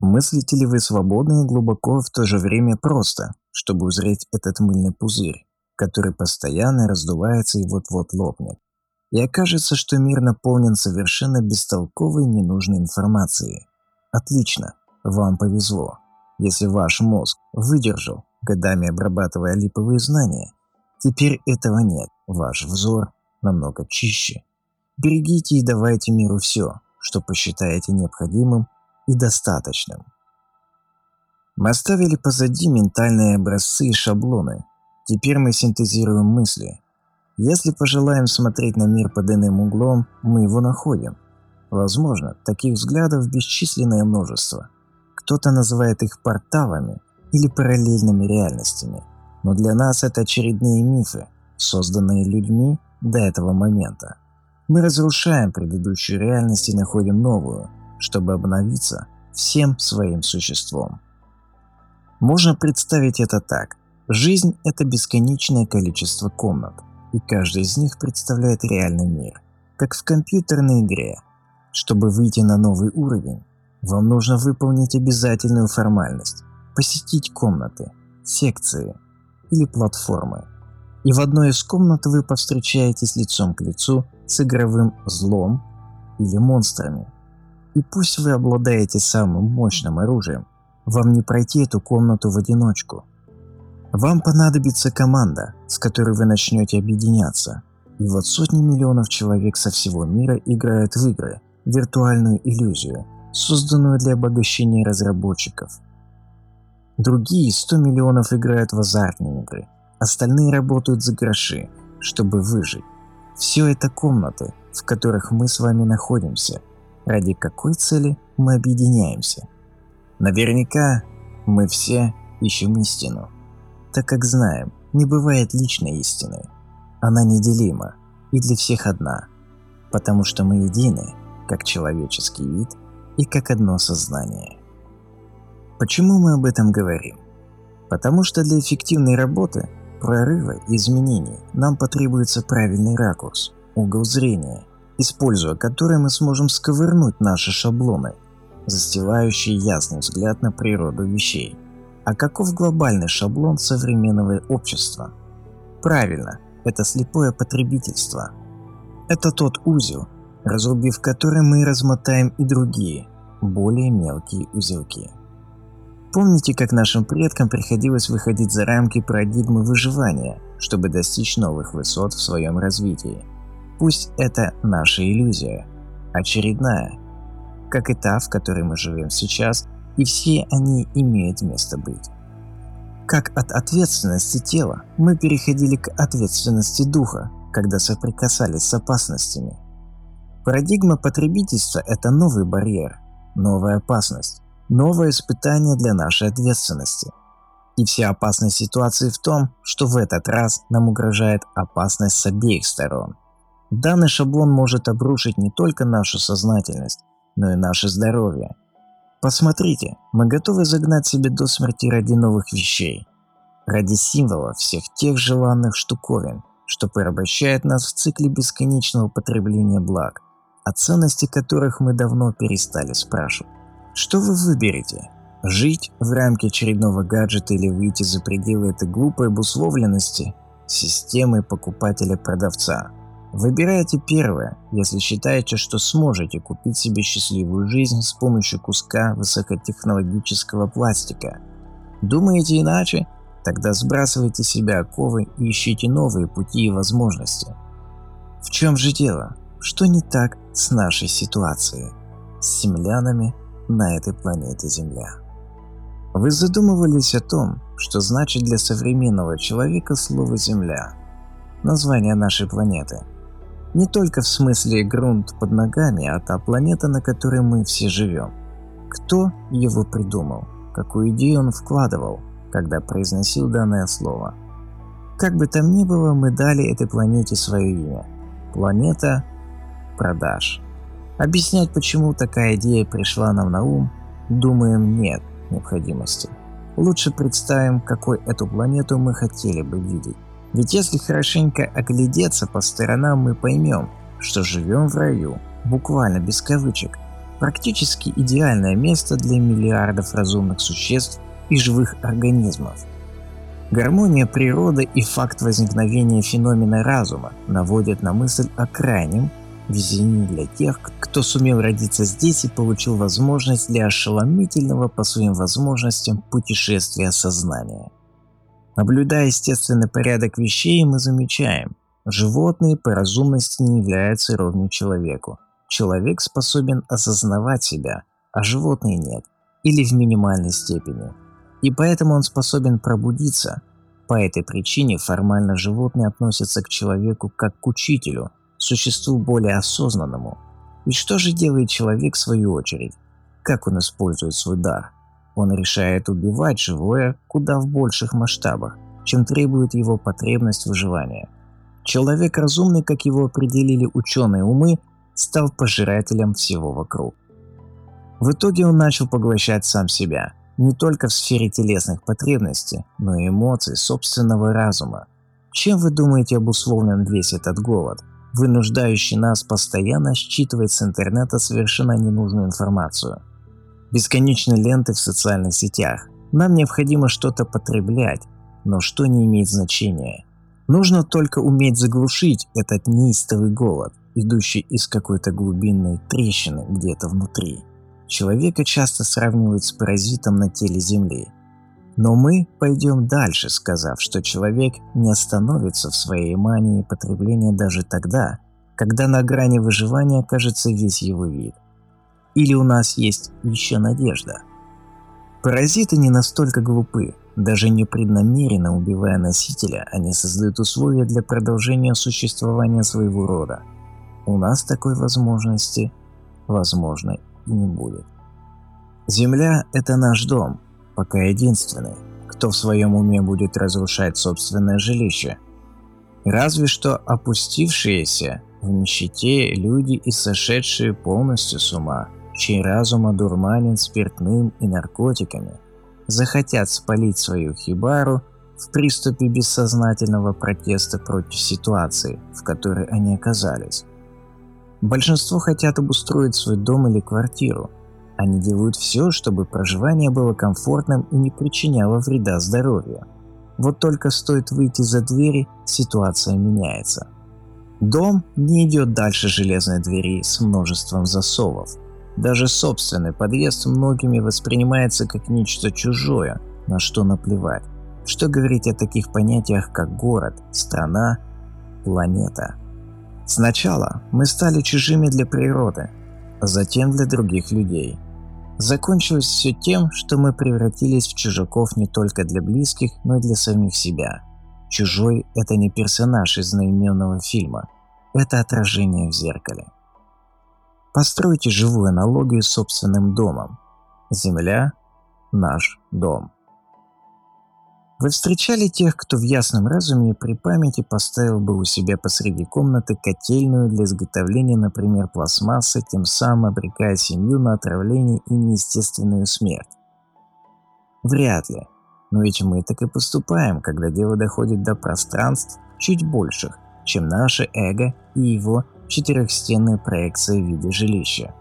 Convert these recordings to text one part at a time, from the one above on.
Мыслите ли вы свободно и глубоко в то же время просто, чтобы узреть этот мыльный пузырь, который постоянно раздувается и вот-вот лопнет? И окажется, что мир наполнен совершенно бестолковой ненужной информацией. Отлично, вам повезло. Если ваш мозг выдержал, годами обрабатывая липовые знания, теперь этого нет, ваш взор намного чище. Берегите и давайте миру все, что посчитаете необходимым и достаточным. Мы оставили позади ментальные образцы и шаблоны. Теперь мы синтезируем мысли. Если пожелаем смотреть на мир под иным углом, мы его находим. Возможно, таких взглядов бесчисленное множество. Кто-то называет их порталами или параллельными реальностями. Но для нас это очередные мифы, созданные людьми до этого момента. Мы разрушаем предыдущую реальность и находим новую, чтобы обновиться всем своим существом. Можно представить это так. Жизнь – это бесконечное количество комнат, и каждая из них представляет реальный мир, как в компьютерной игре. Чтобы выйти на новый уровень, вам нужно выполнить обязательную формальность – посетить комнаты, секции или платформы. И в одной из комнат вы повстречаетесь лицом к лицу с игровым злом или монстрами. И пусть вы обладаете самым мощным оружием, вам не пройти эту комнату в одиночку. Вам понадобится команда, с которой вы начнете объединяться. И вот сотни миллионов человек со всего мира играют в игры, виртуальную иллюзию, созданную для обогащения разработчиков. Другие 100 миллионов играют в азартные игры, остальные работают за гроши, чтобы выжить. Все это комнаты, в которых мы с вами находимся. Ради какой цели мы объединяемся? Наверняка мы все ищем истину, так как знаем, не бывает личной истины. Она неделима и для всех одна, потому что мы едины, как человеческий вид и как одно сознание. Почему мы об этом говорим? Потому что для эффективной работы прорыва и изменений нам потребуется правильный ракурс, угол зрения, используя который мы сможем сковырнуть наши шаблоны, застилающие ясный взгляд на природу вещей. А каков глобальный шаблон современного общества? Правильно, это слепое потребительство. Это тот узел, разрубив который мы размотаем и другие, более мелкие узелки. Помните, как нашим предкам приходилось выходить за рамки парадигмы выживания, чтобы достичь новых высот в своем развитии? Пусть это наша иллюзия, очередная, как и та, в которой мы живем сейчас, и все они имеют место быть. Как от ответственности тела мы переходили к ответственности духа, когда соприкасались с опасностями. Парадигма потребительства – это новый барьер, новая опасность, новое испытание для нашей ответственности. И вся опасность ситуации в том, что в этот раз нам угрожает опасность с обеих сторон. Данный шаблон может обрушить не только нашу сознательность, но и наше здоровье. Посмотрите, мы готовы загнать себе до смерти ради новых вещей, ради символов всех тех желанных штуковин, что порабощает нас в цикле бесконечного потребления благ, о ценности которых мы давно перестали спрашивать. Что вы выберете? Жить в рамке очередного гаджета или выйти за пределы этой глупой обусловленности системы покупателя-продавца? Выбирайте первое, если считаете, что сможете купить себе счастливую жизнь с помощью куска высокотехнологического пластика. Думаете иначе? Тогда сбрасывайте себя оковы и ищите новые пути и возможности. В чем же дело? Что не так с нашей ситуацией? С землянами на этой планете Земля. Вы задумывались о том, что значит для современного человека слово «Земля»? Название нашей планеты. Не только в смысле грунт под ногами, а та планета, на которой мы все живем. Кто его придумал? Какую идею он вкладывал, когда произносил данное слово? Как бы там ни было, мы дали этой планете свое имя. Планета продаж. Объяснять, почему такая идея пришла нам на ум, думаем, нет необходимости. Лучше представим, какой эту планету мы хотели бы видеть. Ведь если хорошенько оглядеться по сторонам, мы поймем, что живем в раю, буквально без кавычек. Практически идеальное место для миллиардов разумных существ и живых организмов. Гармония природы и факт возникновения феномена разума наводят на мысль о крайнем везении для тех, кто сумел родиться здесь и получил возможность для ошеломительного по своим возможностям путешествия сознания. Наблюдая естественный порядок вещей, мы замечаем, животные по разумности не являются ровней человеку. Человек способен осознавать себя, а животные нет, или в минимальной степени. И поэтому он способен пробудиться. По этой причине формально животные относятся к человеку как к учителю, существу более осознанному. И что же делает человек в свою очередь? Как он использует свой дар? Он решает убивать живое куда в больших масштабах, чем требует его потребность выживания. Человек разумный, как его определили ученые умы, стал пожирателем всего вокруг. В итоге он начал поглощать сам себя, не только в сфере телесных потребностей, но и эмоций собственного разума. Чем вы думаете обусловлен весь этот голод, вынуждающий нас постоянно считывать с интернета совершенно ненужную информацию? Бесконечные ленты в социальных сетях. Нам необходимо что-то потреблять, но что не имеет значения. Нужно только уметь заглушить этот неистовый голод, идущий из какой-то глубинной трещины где-то внутри. Человека часто сравнивают с паразитом на теле Земли. Но мы пойдем дальше, сказав, что человек не остановится в своей мании потребления даже тогда, когда на грани выживания окажется весь его вид – или у нас есть еще надежда? Паразиты не настолько глупы. Даже непреднамеренно убивая носителя, они создают условия для продолжения существования своего рода. У нас такой возможности, возможно, и не будет. Земля – это наш дом, пока единственный, кто в своем уме будет разрушать собственное жилище. Разве что опустившиеся в нищете люди и сошедшие полностью с ума – чей разум одурманен спиртным и наркотиками, захотят спалить свою хибару в приступе бессознательного протеста против ситуации, в которой они оказались. Большинство хотят обустроить свой дом или квартиру. Они делают все, чтобы проживание было комфортным и не причиняло вреда здоровью. Вот только стоит выйти за двери, ситуация меняется. Дом не идет дальше железной двери с множеством засовов – даже собственный подъезд многими воспринимается как нечто чужое, на что наплевать. Что говорить о таких понятиях, как город, страна, планета? Сначала мы стали чужими для природы, а затем для других людей. Закончилось все тем, что мы превратились в чужаков не только для близких, но и для самих себя. Чужой – это не персонаж из знаменного фильма, это отражение в зеркале. Постройте живую аналогию с собственным домом. Земля – наш дом. Вы встречали тех, кто в ясном разуме при памяти поставил бы у себя посреди комнаты котельную для изготовления, например, пластмассы, тем самым обрекая семью на отравление и неестественную смерть? Вряд ли. Но ведь мы так и поступаем, когда дело доходит до пространств чуть больших, чем наше эго и его четырехстенная проекция в виде жилища.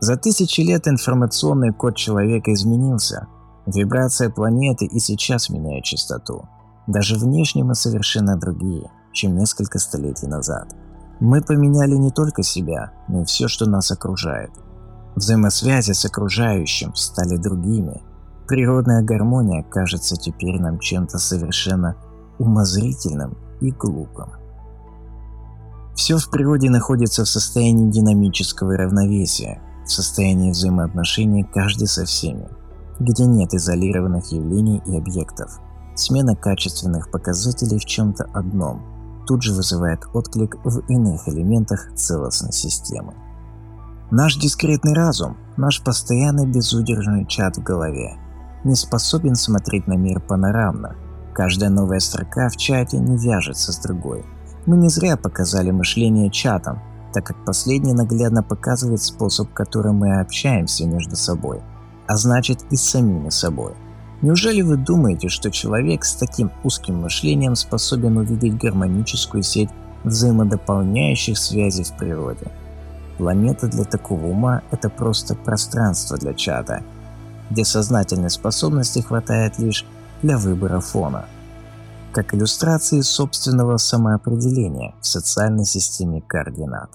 За тысячи лет информационный код человека изменился. Вибрация планеты и сейчас меняет частоту. Даже внешне мы совершенно другие, чем несколько столетий назад. Мы поменяли не только себя, но и все, что нас окружает. Взаимосвязи с окружающим стали другими. Природная гармония кажется теперь нам чем-то совершенно умозрительным и глупым. Все в природе находится в состоянии динамического равновесия, в состоянии взаимоотношений каждый со всеми, где нет изолированных явлений и объектов. Смена качественных показателей в чем-то одном тут же вызывает отклик в иных элементах целостной системы. Наш дискретный разум, наш постоянный безудержный чат в голове, не способен смотреть на мир панорамно. Каждая новая строка в чате не вяжется с другой – мы не зря показали мышление чатом, так как последний наглядно показывает способ, которым мы общаемся между собой, а значит и с самими собой. Неужели вы думаете, что человек с таким узким мышлением способен увидеть гармоническую сеть взаимодополняющих связей в природе? Планета для такого ума – это просто пространство для чата, где сознательной способности хватает лишь для выбора фона, как иллюстрации собственного самоопределения в социальной системе координат.